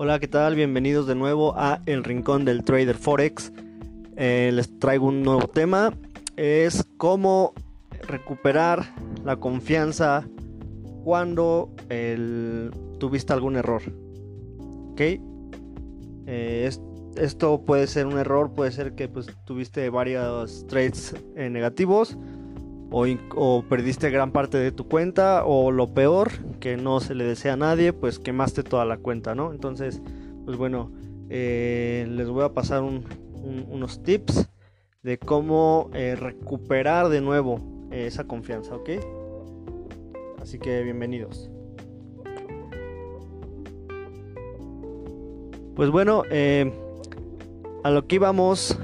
Hola, ¿qué tal? Bienvenidos de nuevo a El Rincón del Trader Forex. Eh, les traigo un nuevo tema. Es cómo recuperar la confianza cuando tuviste algún error. ¿Ok? Eh, esto puede ser un error, puede ser que pues, tuviste varios trades eh, negativos o, perdiste gran parte de tu cuenta o lo peor, que no se le desea a nadie, pues quemaste toda la cuenta, ¿no? Entonces, pues bueno, eh, les voy a pasar unos tips de cómo eh, recuperar de nuevo eh, esa confianza, ¿ok? Así que bienvenidos. Pues bueno, a lo que íbamos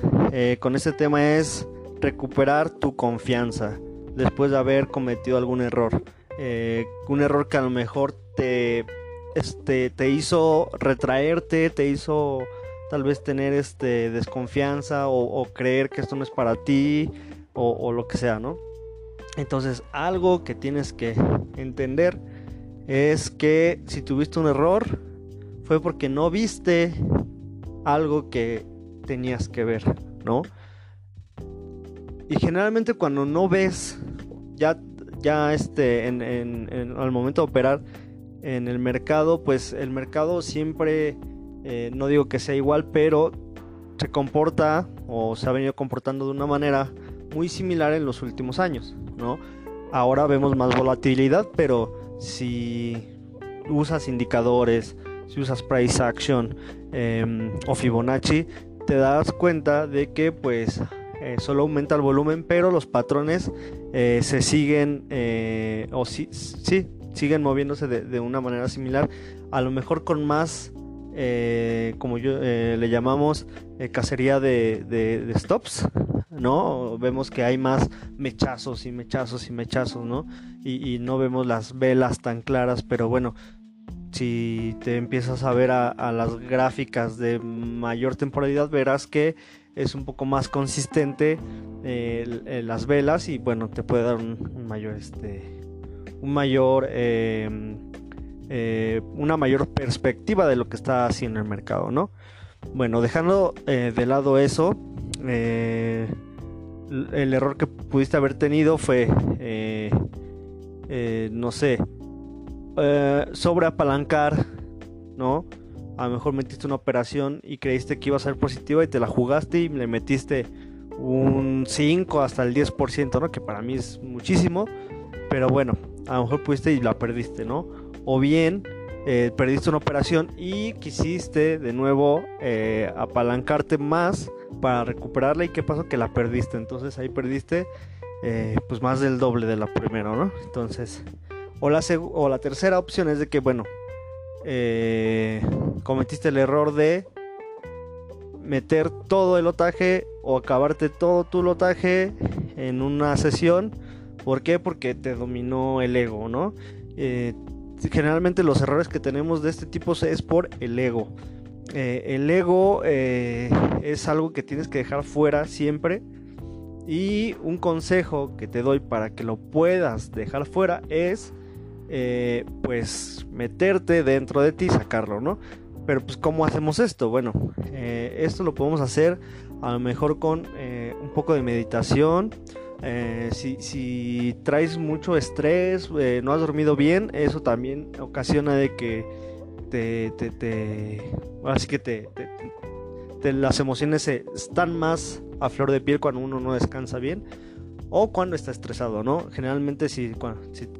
con este tema es recuperar tu confianza después de haber cometido algún error. Eh, un error que a lo mejor te, este, te hizo retraerte, te hizo tal vez tener este, desconfianza o, creer que esto no es para ti o, lo que sea, ¿no? Entonces algo que tienes que entender es que si tuviste un error fue porque no viste algo que tenías que ver, ¿no? Y generalmente cuando no ves, ya, ya este, en, al momento de operar en el mercado, pues el mercado siempre, eh, no digo que sea igual, pero se comporta o se ha venido comportando de una manera muy similar en los últimos años, ¿no? Ahora vemos más volatilidad, pero si usas indicadores, si usas price action em, o Fibonacci, te das cuenta de que pues eh, solo aumenta el volumen, pero los patrones eh, se siguen, eh, o sí, sí, siguen moviéndose de, una manera similar, a lo mejor con más, como yo le llamamos, cacería de, stops, ¿no? Vemos que hay más mechazos y mechazos y mechazos, ¿no? Y, no vemos las velas tan claras, pero bueno, si te empiezas a ver a las gráficas de mayor temporalidad, verás que es un poco más consistente eh, las velas y bueno te puede dar un, mayor este un mayor em, eh, una mayor perspectiva de lo que está haciendo el mercado no bueno dejando eh, de lado eso el error que pudiste haber tenido fue no sé sobre apalancar no a lo mejor metiste una operación y creíste que iba a ser positiva y te la jugaste y le metiste un 5 hasta el 10%, ¿no? Que para mí es muchísimo, pero bueno, a lo mejor pudiste y la perdiste, ¿no? O bien eh, perdiste una operación y quisiste de nuevo eh, apalancarte más para recuperarla y qué pasó que la perdiste, entonces ahí perdiste eh, pues más del doble de la primera, ¿no? Entonces, o la, o la tercera opción es de que, bueno, eh, cometiste el error de meter todo el lotaje o acabarte todo tu lotaje en una sesión. ¿Por qué? Porque te dominó el ego, ¿no? Eh, generalmente los errores que tenemos de este tipo es por el ego. Eh, el ego es algo que tienes que dejar fuera siempre. Y un consejo que te doy para que lo puedas dejar fuera es eh, pues meterte dentro de ti sacarlo, ¿no? Pero pues ¿cómo hacemos esto? Bueno, eh, esto lo podemos hacer a lo mejor con eh, un poco de meditación. Si, traes mucho estrés, no has dormido bien, eso también ocasiona de que te, te, así que te, las emociones están más a flor de piel cuando uno no descansa bien o cuando está estresado, ¿no? Generalmente si,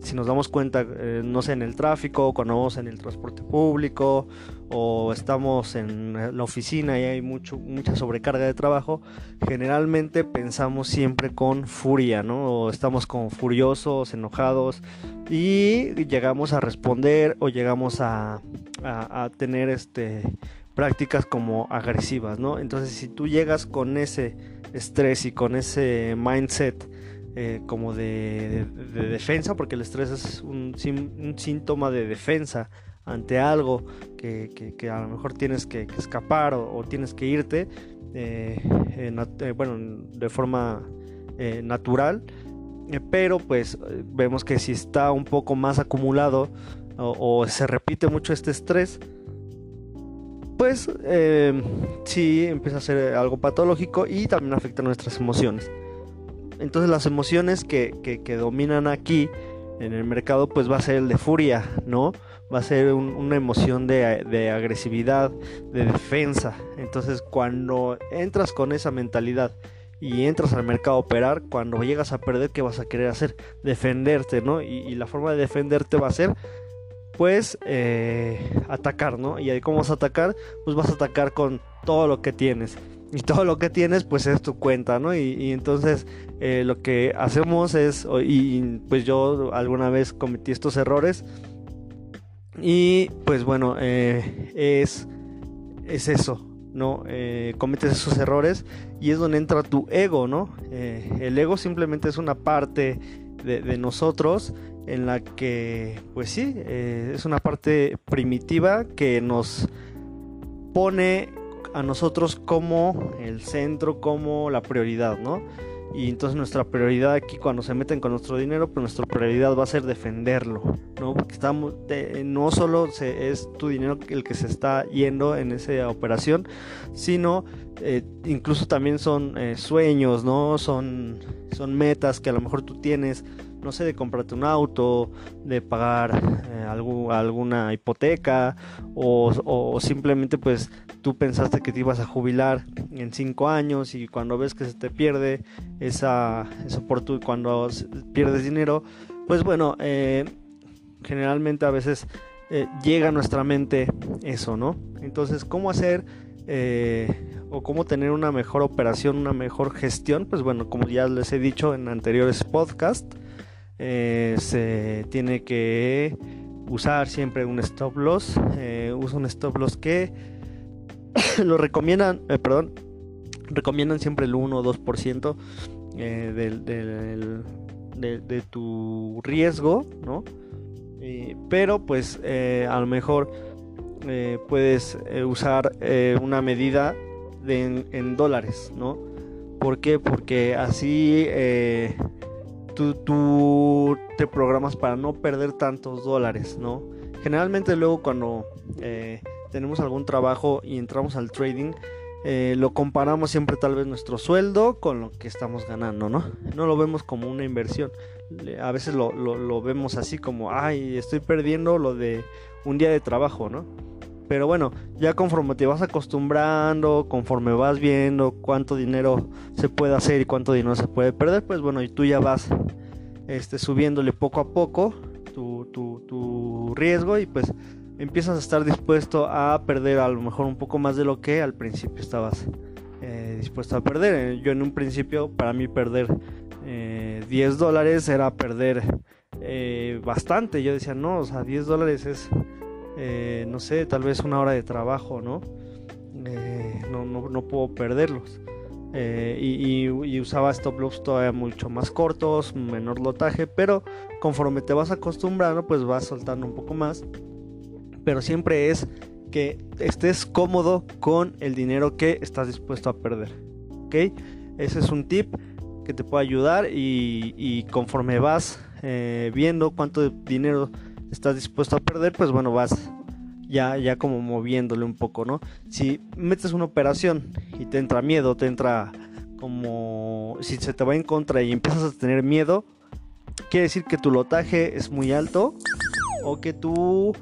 si, nos damos cuenta, eh, no sé, en el tráfico, cuando vamos en el transporte público o estamos en la oficina y hay mucho, mucha sobrecarga de trabajo, generalmente pensamos siempre con furia, ¿no? O estamos como furiosos, enojados y llegamos a responder o llegamos a, a tener este prácticas como agresivas, ¿no? Entonces si tú llegas con ese estrés y con ese mindset eh, como de, defensa, porque el estrés es un, síntoma de defensa ante algo que, a lo mejor tienes que, escapar o, tienes que irte, eh, eh, bueno, de forma natural, pero pues vemos que si está un poco más acumulado o, se repite mucho este estrés, pues eh, sí empieza a ser algo patológico y también afecta nuestras emociones. Entonces las emociones que, que, dominan aquí en el mercado pues va a ser el de furia, ¿no? Va a ser una emoción de, agresividad, de defensa. Entonces cuando entras con esa mentalidad y entras al mercado a operar, cuando llegas a perder, ¿qué vas a querer hacer? Defenderte, ¿no? Y, y la forma de defenderte va a ser pues eh, atacar, ¿no? Y ahí cómo vas a atacar, pues vas a atacar con todo lo que tienes. Y todo lo que tienes, pues es tu cuenta, ¿no? Y, entonces eh, lo que hacemos es, y pues yo alguna vez cometí estos errores. Y pues bueno, eh, es, es eso, ¿no? cometes esos errores y es donde entra tu ego, ¿no? el ego simplemente es una parte de, nosotros en la que, pues sí, eh, es una parte primitiva que nos pone a nosotros como el centro, como la prioridad, ¿no? Y entonces nuestra prioridad aquí cuando se meten con nuestro dinero, pues nuestra prioridad va a ser defenderlo, ¿no? Porque estamos, no solo es tu dinero el que se está yendo en esa operación, sino eh, incluso también son eh, sueños, ¿no? Son, son metas que a lo mejor tú tienes, no sé, de comprarte un auto, de pagar eh, alguna hipoteca o, simplemente pues tú pensaste que te ibas a jubilar en cinco años y cuando ves que se te pierde esa, esa oportunidad, cuando pierdes dinero, pues bueno, eh, generalmente a veces eh, llega a nuestra mente eso, ¿no? Entonces, ¿cómo hacer o cómo tener una mejor operación, una mejor gestión? Pues bueno, como ya les he dicho en anteriores podcasts, eh, se tiene que usar siempre un stop loss. Eh, usa un stop loss que lo recomiendan, eh, perdón, recomiendan siempre el 1 o 2% del, de, tu riesgo, ¿no? pero pues a lo mejor puedes usar una medida en, dólares, ¿no? ¿Por qué? Porque así tú, te programas para no perder tantos dólares, ¿no? Generalmente luego cuando eh, tenemos algún trabajo y entramos al trading, eh, lo comparamos siempre tal vez nuestro sueldo con lo que estamos ganando, ¿no? No lo vemos como una inversión. A veces lo, lo vemos así como, ay, estoy perdiendo lo de un día de trabajo, ¿no? Pero bueno, ya conforme te vas acostumbrando, conforme vas viendo cuánto dinero se puede hacer y cuánto dinero se puede perder, pues bueno, y tú ya vas este, subiéndole poco a poco tu, tu, riesgo y pues empiezas a estar dispuesto a perder a lo mejor un poco más de lo que al principio estabas eh, dispuesto a perder. Yo en un principio, para mí perder 10 eh, dólares era perder eh, bastante. Yo decía, no, o sea, 10 dólares es eh, no sé, tal vez una hora de trabajo, ¿no? Eh, no, no, puedo perderlos. Eh, y, usaba stop loss todavía mucho más cortos, menor lotaje, pero conforme te vas acostumbrando, pues vas soltando un poco más. Pero siempre es que estés cómodo con el dinero que estás dispuesto a perder. ¿Ok? Ese es un tip que te puede ayudar y conforme vas viendo cuánto dinero estás dispuesto a perder, pues bueno, vas ya, ya como moviéndole un poco, ¿no? Si metes una operación y te entra miedo, te entra como si se te va en contra y empiezas a tener miedo, quiere decir que tu lotaje es muy alto o que tu,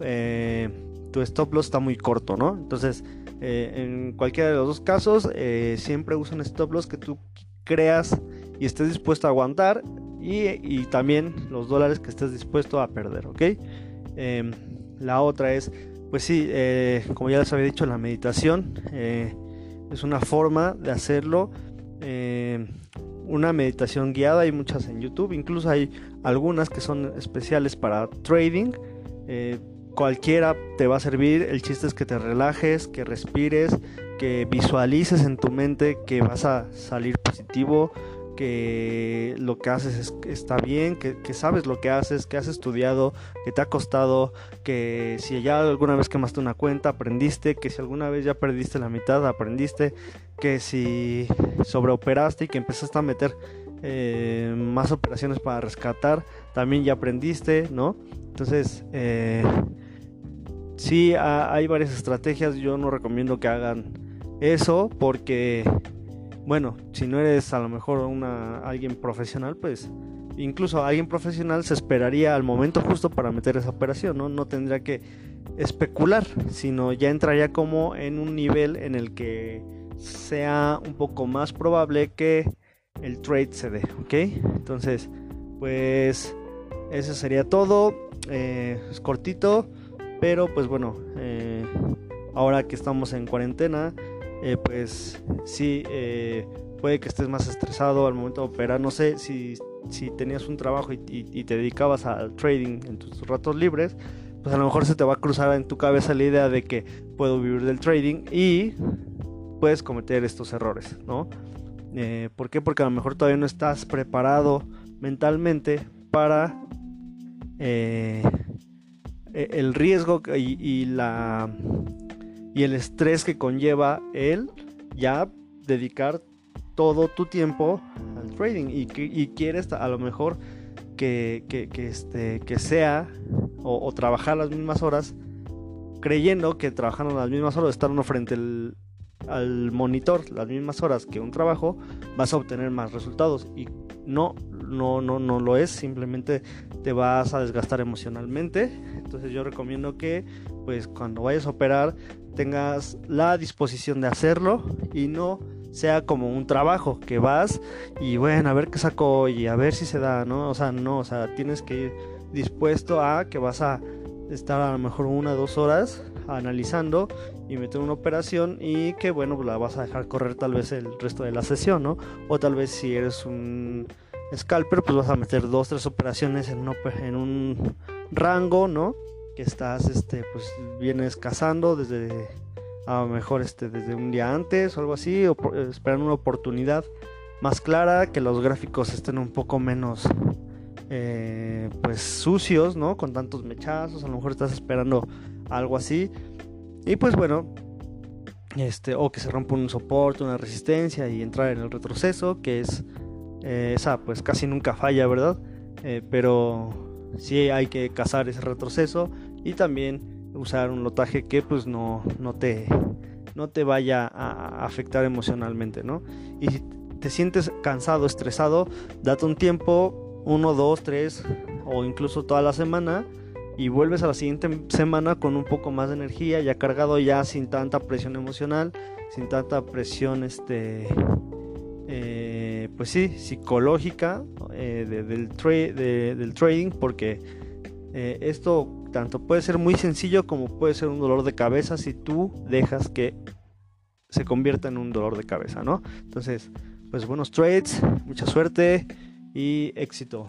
eh, tu stop loss está muy corto, ¿no? Entonces, eh, en cualquiera de los dos casos, eh, siempre usa un stop loss que tú creas y estés dispuesto a aguantar y, también los dólares que estés dispuesto a perder, ¿ok? Em, la otra es, pues sí, eh, como ya les había dicho, la meditación eh, es una forma de hacerlo. Em, una meditación guiada, hay muchas en YouTube, incluso hay algunas que son especiales para trading. Eh, cualquiera te va a servir, el chiste es que te relajes, que respires, que visualices en tu mente que vas a salir positivo, que lo que haces está bien, que, sabes lo que haces, que has estudiado, que te ha costado, que si ya alguna vez quemaste una cuenta, aprendiste, que si alguna vez ya perdiste la mitad, aprendiste, que si sobreoperaste y que empezaste a meter eh, más operaciones para rescatar, también ya aprendiste, ¿no? Entonces, eh, sí, hay varias estrategias. Yo no recomiendo que hagan eso porque, bueno, si no eres a lo mejor una, alguien profesional, pues incluso alguien profesional se esperaría al momento justo para meter esa operación, ¿no? No tendría que especular, sino ya entraría como en un nivel en el que sea un poco más probable que el trade se dé, ¿ok? Entonces, pues eso sería todo. Eh, es cortito, pero pues bueno, eh, ahora que estamos en cuarentena, eh, pues sí, puede que estés más estresado al momento de operar. No sé si, si tenías un trabajo y, te dedicabas al trading en tus ratos libres, pues a lo mejor se te va a cruzar en tu cabeza la idea de que puedo vivir del trading y puedes cometer estos errores, ¿no? Eh, ¿Por qué? Porque a lo mejor todavía no estás preparado mentalmente para eh, e-, el riesgo y, la y el estrés que conlleva el ya dedicar todo tu tiempo al trading y, y quieres a lo mejor que, este, que sea o, trabajar las mismas horas creyendo que trabajando las mismas horas, estando frente al, al monitor las mismas horas que un trabajo, vas a obtener más resultados. Y no, no, no, no lo es, simplemente te vas a desgastar emocionalmente. Entonces yo recomiendo que pues cuando vayas a operar tengas la disposición de hacerlo y no sea como un trabajo que vas y bueno, a ver qué saco y a ver si se da, ¿no? O sea, no, o sea, tienes que ir dispuesto a que vas a estar a lo mejor una o dos horas analizando y meter una operación y que bueno, la vas a dejar correr tal vez el resto de la sesión, ¿no? O tal vez si eres un scalper, pues vas a meter dos, tres operaciones en, en un rango, ¿no? Que estás, este, pues vienes cazando desde, a lo mejor este, desde un día antes o algo así, o esperando una oportunidad más clara, que los gráficos estén un poco menos eh, pues sucios, ¿no? Con tantos mechazos, a lo mejor estás esperando algo así. Y pues bueno, este, o que se rompa un soporte, una resistencia y entrar en el retroceso, que es eh, esa pues casi nunca falla, ¿verdad? Eh, pero sí hay que cazar ese retroceso y también usar un lotaje que pues no, no, te, no te vaya a afectar emocionalmente, ¿no? Y si te sientes cansado, estresado, date un tiempo, uno, dos, tres o incluso toda la semana y vuelves a la siguiente semana con un poco más de energía, ya cargado ya sin tanta presión emocional, sin tanta presión este eh, pues sí, psicológica eh, del, trading, porque eh, esto tanto puede ser muy sencillo como puede ser un dolor de cabeza si tú dejas que se convierta en un dolor de cabeza, ¿no? Entonces, pues buenos trades, mucha suerte y éxito.